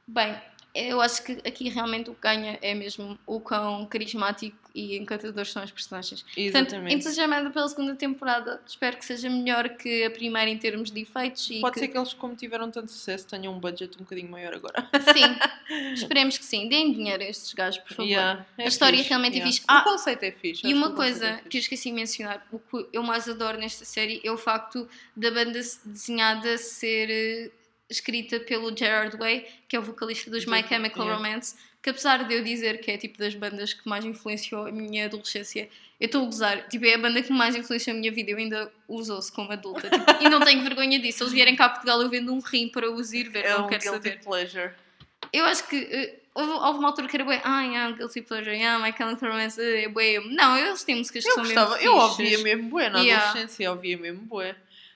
Bem, eu acho que aqui realmente o que ganha é mesmo o quão carismático e encantador são os personagens. Portanto, Exatamente. entusiasmada pela segunda temporada. Espero que seja melhor que a primeira em termos de efeitos. Pode que... ser que eles, como tiveram tanto sucesso, tenham um budget um bocadinho maior agora. Sim, esperemos que sim. Deem dinheiro a estes gajos, por favor. Yeah, é A história fixe, realmente é yeah. fixe. Ah, o conceito é fixe. E uma que coisa é que eu esqueci de mencionar, o que eu mais adoro nesta série é o facto da banda desenhada ser eh, escrita pelo Gerard Way, que é o vocalista dos My Chemical yeah. Romance, que apesar de eu dizer que é tipo das bandas que mais influenciou a minha adolescência, eu estou a gozar, tipo, é a banda que mais influenciou a minha vida, eu ainda uso-se como adulta, tipo, e não tenho vergonha disso, eles vierem cá a Portugal eu vendo um rim para os ir ver, É não um quero guilty saber. pleasure. Eu acho que eh, houve, houve uma altura que era bué, ah, yeah, Guilty Pleasure, yeah, My Chemical Romance, eh, é bué. Não, eles têm músicas que Eu são gostava, mesmo eu ouvia mesmo bué na Yeah. adolescência, eu ouvia mesmo bué.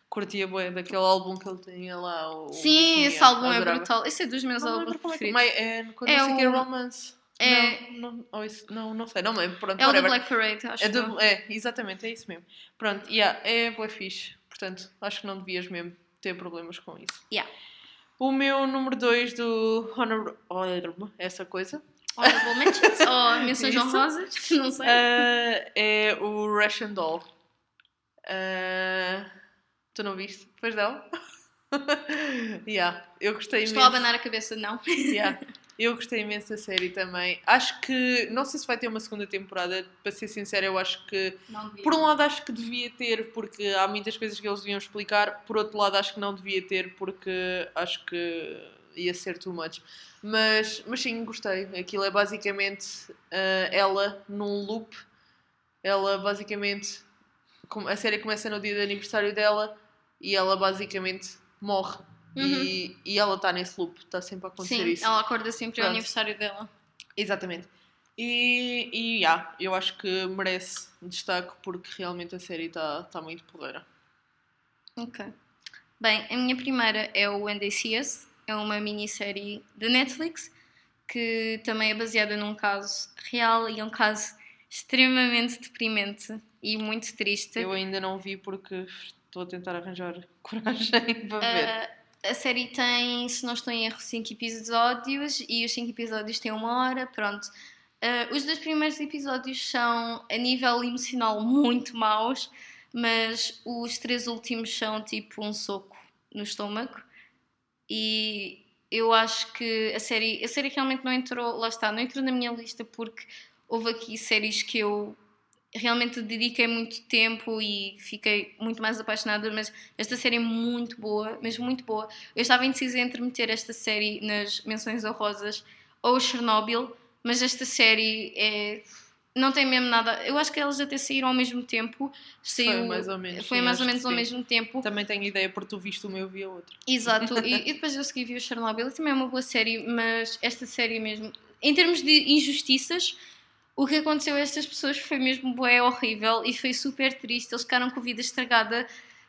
Curtia bué daquele álbum que ele tinha lá. O Sim, esse álbum é adorava. brutal. Esse é dos meus Não álbuns é preferidos. É, quando É é o- romance. É- Não, não, isso- não, não sei, não me lembro. Pronto, É o do. Black Parade, acho. É, do- é, exatamente, é isso mesmo. Pronto, yeah, é bué fixe. Portanto, acho que não devias mesmo ter problemas com isso. Yeah. O meu número 2 do Honor... Honor- essa coisa Honorable mentions ou menções honrosas, não sei. ah, é o Russian Doll. Ah, tu não viste? Pois não? yeah, eu gostei Estou a imenso. abanar a cabeça, não. Yeah. Eu gostei imenso da série também. Acho que, não sei se vai ter uma segunda temporada, para ser sincera, eu acho que. Por um lado acho que devia ter, porque há muitas coisas que eles deviam explicar. Por outro lado acho que não devia ter, porque acho que ia ser too much. Mas, mas sim, gostei. Aquilo é basicamente ah, ela num loop. Ela basicamente... A série começa no dia de aniversário dela e ela basicamente morre. E, e ela está nesse loop, está sempre a acontecer Uhum. Sim, isso. ela acorda sempre ao Pronto. aniversário dela. Exatamente. E, e yeah, eu acho que merece destaque porque realmente a série está tá muito porreira. Ok. Bem, a minha primeira é o When They See Us. É uma minissérie da Netflix que também é baseada num caso real e é um caso extremamente deprimente e muito triste. Eu ainda não vi porque estou a tentar arranjar coragem para ver. Ah, a série tem, se não estou em erro, 5 episódios e os 5 episódios têm uma hora, pronto. Ah, os dois primeiros episódios são, a nível emocional, muito maus, mas os três últimos são tipo um soco no estômago. E eu acho que a série, a série realmente não entrou, lá está, não entrou na minha lista porque houve aqui séries que eu realmente dediquei muito tempo e fiquei muito mais apaixonada, mas esta série é muito boa, mesmo muito boa. Eu estava indecisa entre meter esta série nas menções honrosas ou Chernobyl, mas esta série é Não tem mesmo nada. Eu acho que elas até saíram ao mesmo tempo. Saiu, Foi mais ou menos. foi sim, mais ou menos ao sim. mesmo tempo. Também tenho ideia porque tu viste uma e eu vi a outra. Exato, e, e depois eu segui vi o Chernobyl, também é uma boa série, mas esta série mesmo, em termos de injustiças, o que aconteceu a estas pessoas foi mesmo bué horrível e foi super triste, eles ficaram com a vida estragada,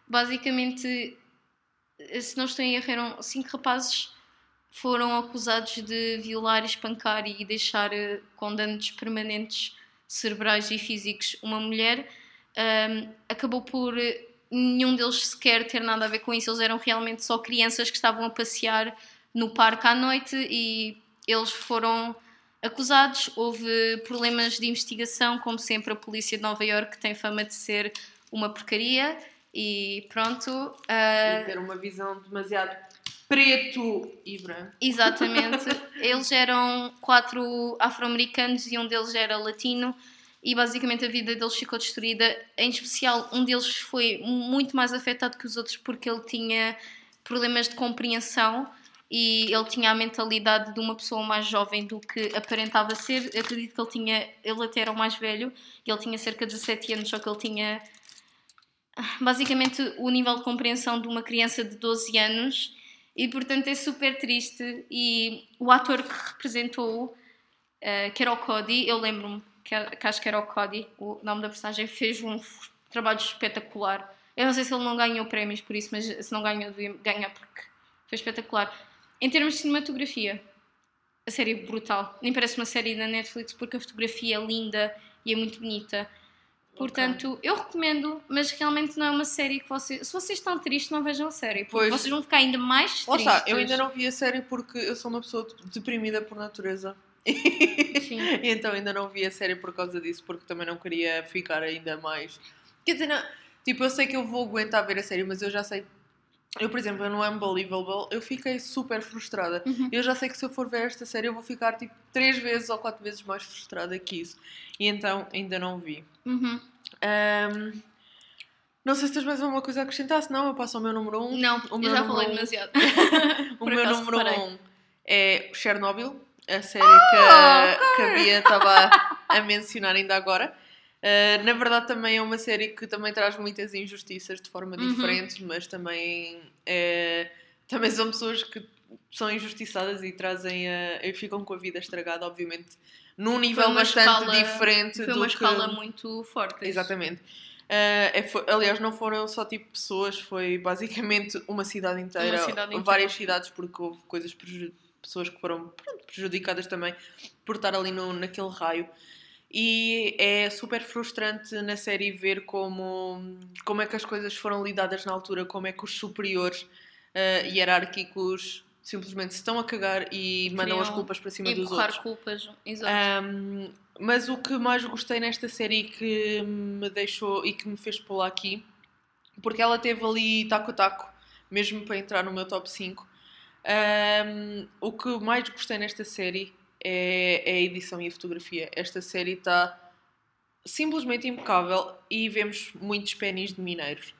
basicamente, se não estou em erro, eram cinco rapazes foram acusados de violar, espancar e deixar eh, com danos permanentes cerebrais e físicos uma mulher, Ahm, acabou por eh, nenhum deles sequer ter nada a ver com isso. Eles eram realmente só crianças que estavam a passear no parque à noite e eles foram acusados. Houve problemas de investigação, como sempre, a polícia de Nova Iorque tem fama de ser uma porcaria. E pronto. ah, E ter uma visão demasiado preto e branco. Exatamente. Eles eram quatro afro-americanos e um deles era latino e basicamente a vida deles ficou destruída. Em especial, um deles foi muito mais afetado que os outros porque ele tinha problemas de compreensão e ele tinha a mentalidade de uma pessoa mais jovem do que aparentava ser. Eu acredito que ele tinha, ele até era o mais velho, e ele tinha cerca de 17 anos, só que ele tinha ah, basicamente o nível de compreensão de uma criança de 12 anos e portanto é super triste e o ator que representou eh, que era o Cody, eu lembro-me que, que acho que era o Cody, o nome da personagem, fez um trabalho espetacular. Eu não sei se ele não ganhou prémios por isso, mas se não ganhou, devia ganhar porque foi espetacular. Em termos de cinematografia, a série é brutal. Nem parece uma série da Netflix porque a fotografia é linda e é muito bonita. Portanto, eu recomendo, mas realmente não é uma série que vocês. Se vocês estão tristes, não vejam a série. Porque Pois. vocês vão ficar ainda mais Lá tristes. está, eu ainda não vi a série porque eu sou uma pessoa deprimida por natureza. Sim. então ainda não vi a série por causa disso, porque também não queria ficar ainda mais. Quer dizer, não- tipo, eu sei que eu vou aguentar ver a série, mas eu já sei. Eu, por exemplo, eu no Unbelievable, eu fiquei super frustrada. Uhum. Eu já sei que se eu for ver esta série, eu vou ficar tipo três vezes ou quatro vezes mais frustrada que isso. E então ainda não vi. Uhum. Ahm, não sei se tens mais alguma coisa a acrescentar, senão eu passo ao meu número um. Não, O eu meu já número falei um- demasiado. O meu número reparei. um é Chernobyl, a série que, que a Bia estava a mencionar ainda agora. Uh, na verdade, também é uma série que também traz muitas injustiças de forma Uhum. diferente, mas também, é, também são pessoas que são injustiçadas e trazem a, e ficam com a vida estragada, obviamente, num nível bastante escala- diferente Foi uma que... escala muito forte. Exatamente. Uh, é, foi- aliás, não foram só tipo pessoas, foi basicamente uma cidade inteira, Uma cidade inteira. várias cidades, porque houve coisas pessoas que foram pronto, prejudicadas também por estar ali no, naquele raio. E é super frustrante na série ver como, como é que as coisas foram lidadas na altura, como é que os superiores uh, hierárquicos simplesmente se estão a cagar e mandam as Criam- culpas para cima dos outros. culpas. Exato. Um, mas o que mais gostei nesta série que me deixou e que me fez pô-la aqui, porque ela teve ali taco a taco, mesmo para entrar no meu top 5. um, o que mais gostei nesta série é, é a edição e a fotografia. Esta série está simplesmente impecável e vemos muitos pênis de mineiros.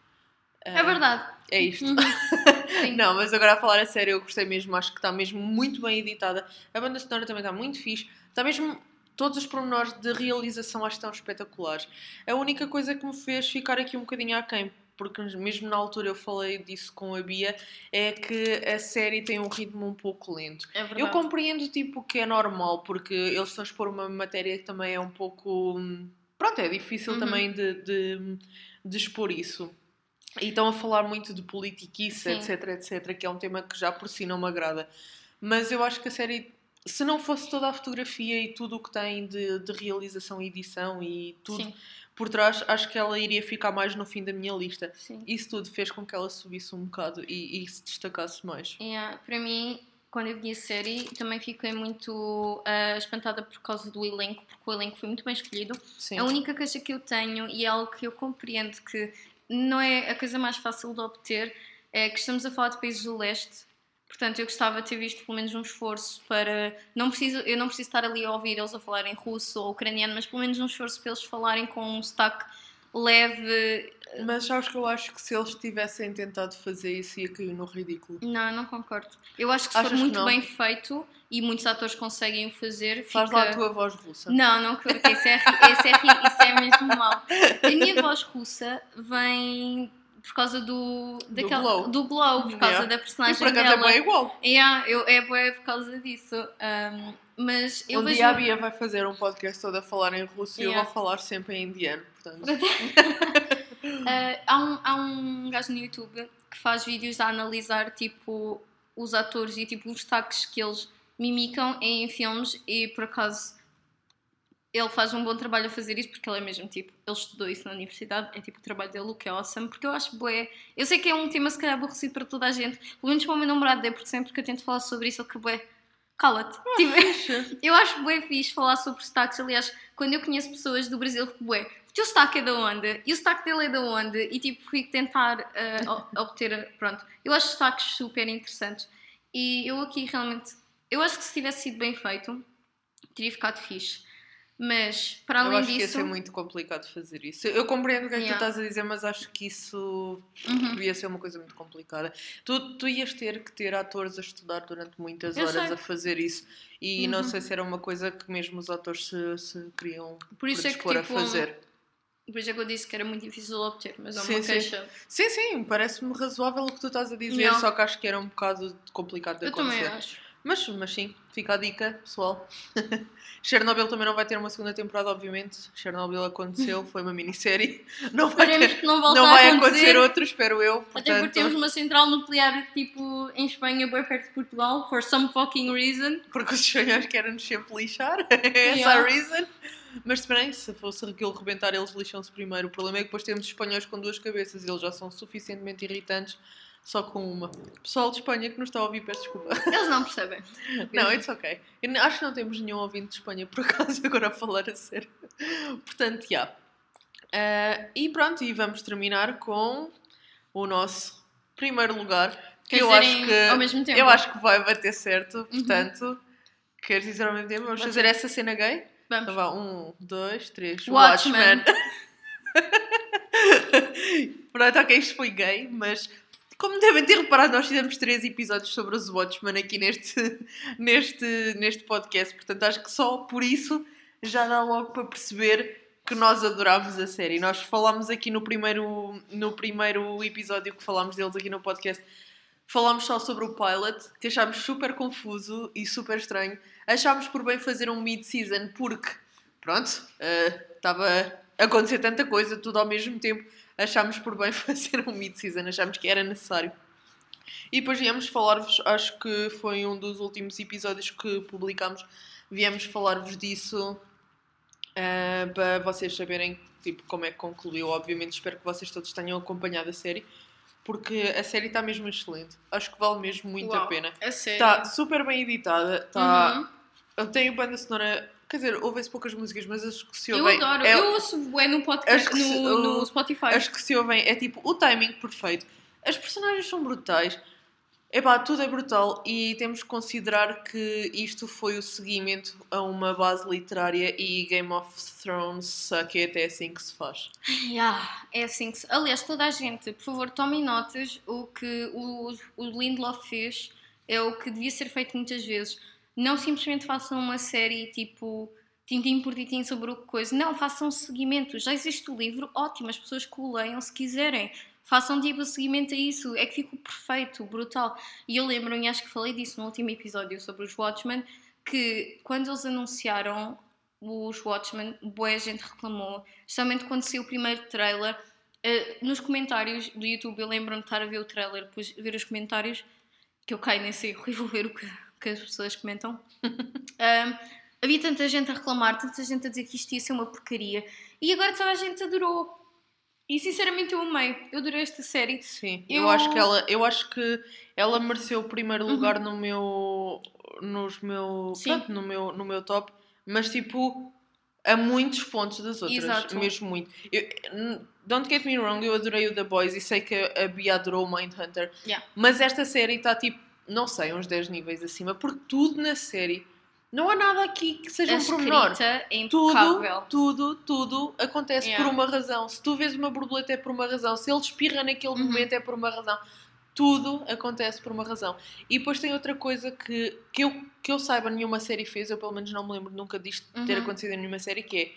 é Um, verdade. É isto. Uhum. Não, mas agora a falar a sério, eu gostei mesmo, acho que está mesmo muito bem editada. A banda sonora também está muito fixe. Está mesmo. Todos os pormenores de realização acho que estão espetaculares. A única coisa que me fez ficar aqui um bocadinho aquém, porque mesmo na altura eu falei disso com a Bia, é que a série tem um ritmo um pouco lento. É verdade. Eu compreendo tipo que é normal, porque eles estão a expor uma matéria que também é um pouco. hum, Pronto, é difícil Uhum. também de, de, de expor isso. E estão a falar muito de politiquice, Sim. etc, etc, que é um tema que já por si não me agrada. Mas eu acho que a série, se não fosse toda a fotografia e tudo o que tem de, de realização e edição e tudo Sim, por trás, acho que ela iria ficar mais no fim da minha lista. sim. Isso tudo fez com que ela subisse um bocado e, e se destacasse mais. Yeah, para mim, quando eu vi a série, também fiquei muito ah, espantada por causa do elenco, porque o elenco foi muito bem escolhido. Sim. A única queixa que eu tenho, e é algo que eu compreendo que não é a coisa mais fácil de obter, é que estamos a falar de países do leste. Portanto, eu gostava de ter visto pelo menos um esforço para. Não preciso, eu não preciso estar ali a ouvir eles a falarem russo ou ucraniano, mas pelo menos um esforço para eles falarem com um sotaque leve. Mas sabes que eu acho que se eles tivessem tentado fazer isso ia cair no ridículo. Não, não concordo. Eu acho que se Achas for muito bem feito, e muitos atores conseguem o fazer. Faz fica- lá a tua voz russa. Não, não curto, isso é, isso é, isso é mesmo mau. A minha voz russa vem por causa do, daquela, glow. do glow, por causa Yeah. da E personagem por acaso é dela. bem igual. Yeah, eu, é bué por causa disso. Um, mas eu um vejo. dia a Bia vai fazer um podcast todo a falar em russo e eu Yeah. vou falar sempre em indiano. Portanto, Uh, há, um, há um gajo no YouTube que faz vídeos a analisar tipo os atores e tipo os taques que eles mimicam em filmes e por acaso ele faz um bom trabalho a fazer isso porque ele é mesmo tipo, ele estudou isso na universidade, é tipo o trabalho dele, o que é awesome, porque eu acho bué, eu sei que é um tema se calhar aborrecido para toda a gente, pelo menos para o meu namorado é porque sempre que eu tento falar sobre isso ele que bué, cala-te. Tipo, eu acho bué fixe falar sobre sotaques. Aliás, quando eu conheço pessoas do Brasil, fico bué. O teu sotaque é da onde? E o sotaque dele é da onde? E tipo, fui tentar o- obter. Pronto. Eu acho sotaques super interessantes. E eu aqui realmente. Eu acho que se tivesse sido bem feito, teria ficado fixe. Mas, para eu além acho que ia disso. ser muito complicado fazer isso. Eu compreendo o que é que Yeah. tu estás a dizer, mas acho que isso Uhum. devia ser uma coisa muito complicada. Tu, tu ias ter que ter atores a estudar durante muitas Eu horas sei. a fazer isso. E não Uhum. sei se era uma coisa que mesmo os atores se, se queriam Por isso é que tipo. a fazer. Por isso é que eu disse que era muito difícil de obter, mas é uma sim. queixa. Sim, sim, parece-me razoável o que tu estás a dizer, Yeah. só que acho que era um bocado complicado de Eu também acontecer. acho. Mas, mas sim, fica a dica, pessoal. Chernobyl também não vai ter uma segunda temporada, obviamente. Chernobyl aconteceu, foi uma minissérie. Não vai, ter, não não a vai acontecer. outro, espero eu. Até porque Portanto, temos uma central nuclear tipo em Espanha, bem perto de Portugal, for some fucking reason. porque os espanhóis querem-nos sempre lixar. É essa Yeah. a reason. Mas bem, se fosse aquilo rebentar, eles lixam-se primeiro. O problema é que depois temos espanhóis com duas cabeças e eles já são suficientemente irritantes só com uma. Pessoal de Espanha que nos está a ouvir, peço desculpa. Eles não percebem. Não, it's ok. Eu acho que não temos nenhum ouvinte de Espanha, por acaso, agora a falar a sério. Portanto, já. Ah, e pronto, e vamos terminar com o nosso primeiro lugar. Que Quer eu acho que, ao mesmo tempo? eu acho que vai bater certo. Portanto, queres dizer ao mesmo tempo? Vamos fazer essa cena gay? Então Vamos. vá, um, dois, três. Watchmen. Pronto, ok, isto foi gay, mas como devem ter reparado, nós fizemos três episódios sobre os Watchmen aqui neste, neste, neste podcast, portanto acho que só por isso já dá logo para perceber que nós adorámos a série. Nós falámos aqui no primeiro, no primeiro episódio que falámos deles aqui no podcast, falámos só sobre o pilot, que achámos super confuso e super estranho. Achámos por bem fazer um mid-season porque, pronto, eh, estava a acontecer tanta coisa, tudo ao mesmo tempo. Achámos por bem fazer um mid-season, achámos que era necessário. E depois viemos falar-vos, acho que foi um dos últimos episódios que publicámos, viemos falar-vos disso eh, para vocês saberem tipo, como é que concluiu. Obviamente, espero que vocês todos tenham acompanhado a série, porque a série está mesmo excelente. Acho que vale mesmo muito a Uau, pena. É sério. Está super bem editada, está Uhum. eu tenho banda sonora. Quer dizer, ouvem-se poucas músicas, mas as que se Eu ouvem. adoro. é- Eu ouço bué no podcast, As que se- no, no Spotify. As que se ouvem é tipo o timing perfeito. As personagens são brutais. Epá, tudo é brutal e temos que considerar que isto foi o seguimento a uma base literária e Game of Thrones, que é até assim que se faz. Yeah, é assim que se... Aliás, toda a gente, por favor, tomem notas. O que o, o Lindelof fez é o que devia ser feito muitas vezes. Não simplesmente façam uma série tipo tintim por tintim sobre o que coisa. Não, façam seguimento. Já existe o livro, ótimo, as pessoas que o leiam se quiserem. Façam tipo seguimento a isso. É que ficou perfeito, brutal. E eu lembro-me, acho que falei disso no último episódio sobre os Watchmen, que quando eles anunciaram os Watchmen, boa gente reclamou, especialmente quando saiu o primeiro trailer. eh, nos comentários do YouTube, eu lembro-me de estar a ver o trailer, depois ver os comentários, que eu caio nesse erro e vou ver o que, que as pessoas comentam. Ahm, havia tanta gente a reclamar, tanta gente a dizer que isto ia ser uma porcaria, e agora toda a gente adorou. E sinceramente eu amei, eu adorei esta série. Sim, eu, Eu- acho que ela, eu acho que ela mereceu o primeiro Uhum. lugar no meu nos meu, Sim. pronto, no meu no meu top, mas tipo a muitos pontos das outras, Exato. mesmo muito. Eu- don't get me wrong, eu adorei o The Boys e sei que a Bia adorou o Mindhunter, Yeah. mas esta série está tipo, não sei, uns 10 níveis acima, porque tudo na série não há nada aqui que seja A um pormenor. é Tudo, impecável. tudo, tudo acontece Yeah. por uma razão. Se tu vês uma borboleta é por uma razão. Se ele espirra naquele Uhum. momento é por uma razão. tudo acontece por uma razão. E depois tem outra coisa que, que, eu, que eu saiba nenhuma série fez, eu pelo menos não me lembro nunca disto ter Uhum. acontecido em nenhuma série, que é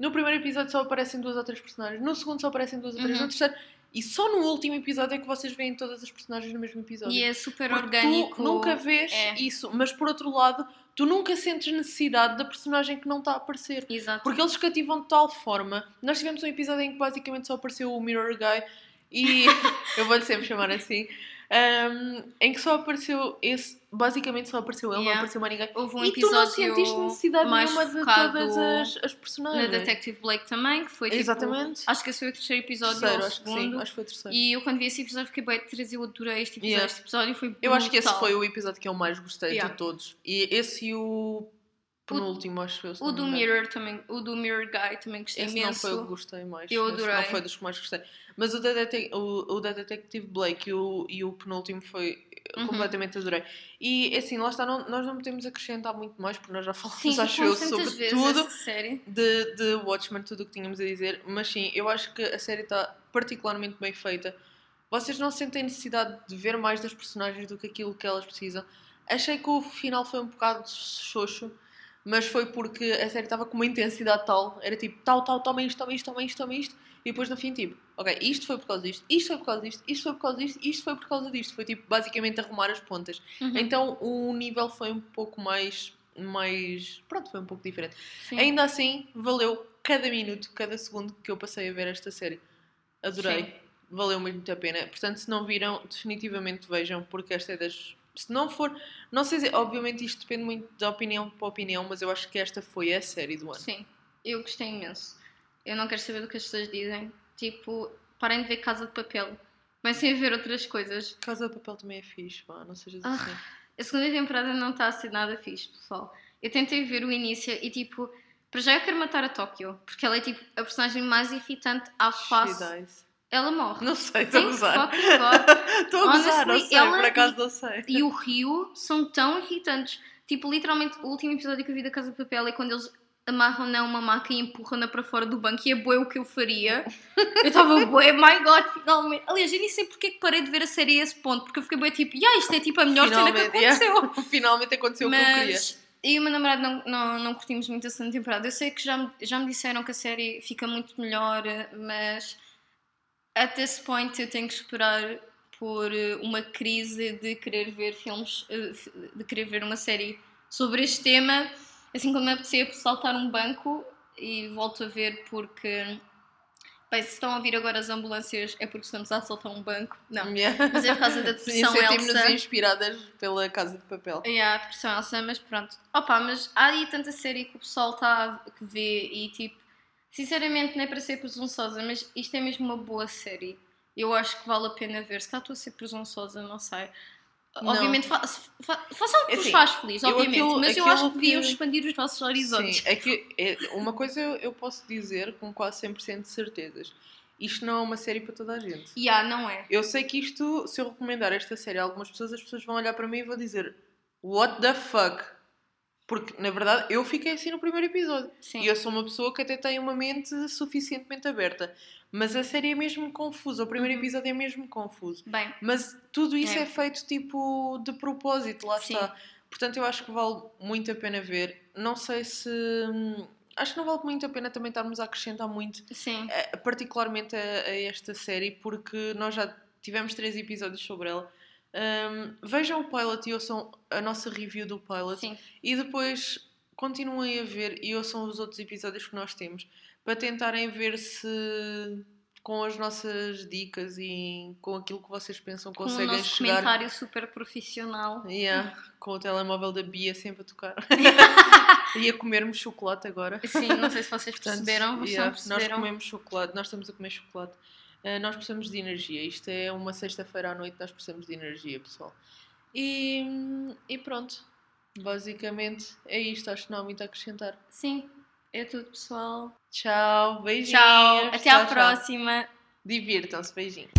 no primeiro episódio só aparecem duas ou três personagens, no segundo só aparecem duas ou três, Uhum. no terceiro. E só no último episódio é que vocês veem todas as personagens no mesmo episódio. E é super Porque orgânico. tu nunca vês é. isso, mas por outro lado, tu nunca sentes necessidade da personagem que não está a aparecer. Exato. Porque eles cativam de tal forma. Nós tivemos um episódio em que basicamente só apareceu o Mirror Guy e eu vou-lhe sempre chamar assim. Um, em que só apareceu esse, basicamente só apareceu ele, não Yeah. apareceu mais ninguém. Houve um e tu não sentiste necessidade nenhuma de todas as, as na personagens. Detective Blake também, que foi tipo, Exatamente. Acho que esse foi o terceiro episódio Terceiro, ou o acho que sim, segundo. acho que foi o terceiro. E eu quando vi esse episódio fiquei bem três eu adorei este episódio. Yeah. Este episódio foi Eu acho que esse foi o episódio que eu mais gostei Yeah. de todos. E esse e o penúltimo, acho eu. O não do. Mirror também, o do Mirror Guy também gostei Esse não imenso. foi o que gostei mais. Eu Esse adorei. não foi dos que mais gostei. Mas o da, Detec- o, o da Detective Blake e o, e o penúltimo foi. Uhum. Completamente adorei. E assim, lá está, não- nós não podemos acrescentar muito mais, porque nós já falamos, Sim, acho eu, sobre tudo de, de Watchmen, tudo o que tínhamos a dizer. Mas sim, eu acho que a série está particularmente bem feita. Vocês não sentem necessidade de ver mais das personagens do que aquilo que elas precisam. Achei que o final foi um bocado xoxo, mas foi porque a série estava com uma intensidade tal. Era tipo, tal, tal, toma isto, toma isto, toma isto, toma isto. E depois no fim, tipo, ok, isto foi por causa disto, isto foi por causa disto, isto foi por causa disto, isto foi por causa disto. Foi tipo, basicamente arrumar as pontas. Uhum. Então o nível foi um pouco mais. mais pronto, foi um pouco diferente. Sim. Ainda assim, valeu cada minuto, cada segundo que eu passei a ver esta série. Adorei. Sim. Valeu muito a pena. Portanto, se não viram, definitivamente vejam, porque esta é das. Se não for. Não sei se. Obviamente, isto depende muito da opinião para opinião, mas eu acho que esta foi a série do ano. Sim, eu gostei imenso. Eu não quero saber do que as pessoas dizem. Tipo, parem de ver Casa de Papel. Comecem a ver outras coisas. Casa de Papel também é fixe, pá, não sejas Ah. assim. A segunda temporada não está a ser nada fixe, pessoal. Eu tentei ver o início e tipo, para já eu quero matar a Tóquio, porque ela é tipo a personagem mais irritante à face. Ela morre. Não sei, estou a gozar. Estou a gozar, não sei, ela por acaso e- não sei. E o Rio são tão irritantes. Tipo, literalmente, o último episódio que eu vi da Casa de Papel é quando eles amarram na uma maca e empurram-na para fora do banco e é bué o que eu faria. Eu estava bué, my god, finalmente. Aliás, eu nem sei porque é que parei de ver a série a esse ponto, porque eu fiquei bué tipo, yeah, isto é tipo a melhor cena que Finalmente, aconteceu. Finalmente aconteceu o que eu queria. Eu e o meu namorado não, não, não curtimos muito a segunda temporada. Eu sei que já já me disseram que a série fica muito melhor, mas at this point eu tenho que esperar por eh, uma crise de querer ver filmes, eh, de querer ver uma série sobre este tema. Assim como me apetecia saltar um banco e volto a ver porque. Bem, se estão a ouvir agora as ambulâncias é porque estamos a assaltar um banco. Não. Yeah. Mas é por causa da depressão Sentimos-nos Elsa. inspiradas pela Casa de Papel. É, a depressão Elsa, mas pronto. Opa, mas há aí tanta série que o pessoal está a vê e tipo, sinceramente não é para ser presunçosa, mas isto é mesmo uma boa série. Eu acho que vale a pena ver. Se cá estou a ser presunçosa, não sei. Não. Obviamente, fa fa façam o que É vos assim, faz feliz, eu obviamente, aquilo- mas eu acho que deviam que- expandir os vossos horizontes. Sim, é que é, uma coisa eu, eu posso dizer com quase 100% de certezas. Isto não é uma série para toda a gente. E há, não é? Eu sei que isto, se eu recomendar esta série a algumas pessoas, as pessoas vão olhar para mim e vão dizer What the fuck? Porque, na verdade, eu fiquei assim no primeiro episódio. Sim. E eu sou uma pessoa que até tem uma mente suficientemente aberta. Mas a série é mesmo confusa. O primeiro Uhum. episódio é mesmo confuso. Bem, Mas tudo isso É. é, feito tipo de propósito, lá Sim. está. Portanto, eu acho que vale muito a pena ver. Não sei se. hum, Acho que não vale muito a pena também estarmos a acrescentar muito, sim. eh, particularmente a, a esta série, porque nós já tivemos três episódios sobre ela. Hum, vejam o pilot e ouçam a nossa review do pilot Sim. e depois continuem a ver e ouçam os outros episódios que nós temos para tentarem ver se com as nossas dicas e com aquilo que vocês pensam Com o conseguem nosso chegar comentário super profissional. Yeah, com o telemóvel da Bia sempre a tocar e a comermos chocolate agora. Sim, não sei se vocês Portanto, perceberam, yeah, perceberam. Nós comemos chocolate, nós estamos a comer chocolate. Uh, nós precisamos de energia. Isto é uma sexta-feira à noite, nós precisamos de energia, pessoal. E, e pronto. Basicamente é isto. Acho que não há muito a acrescentar. Sim, é tudo, pessoal. Tchau, beijinhos. Tchau, até à tchau. próxima. Divirtam-se, beijinhos.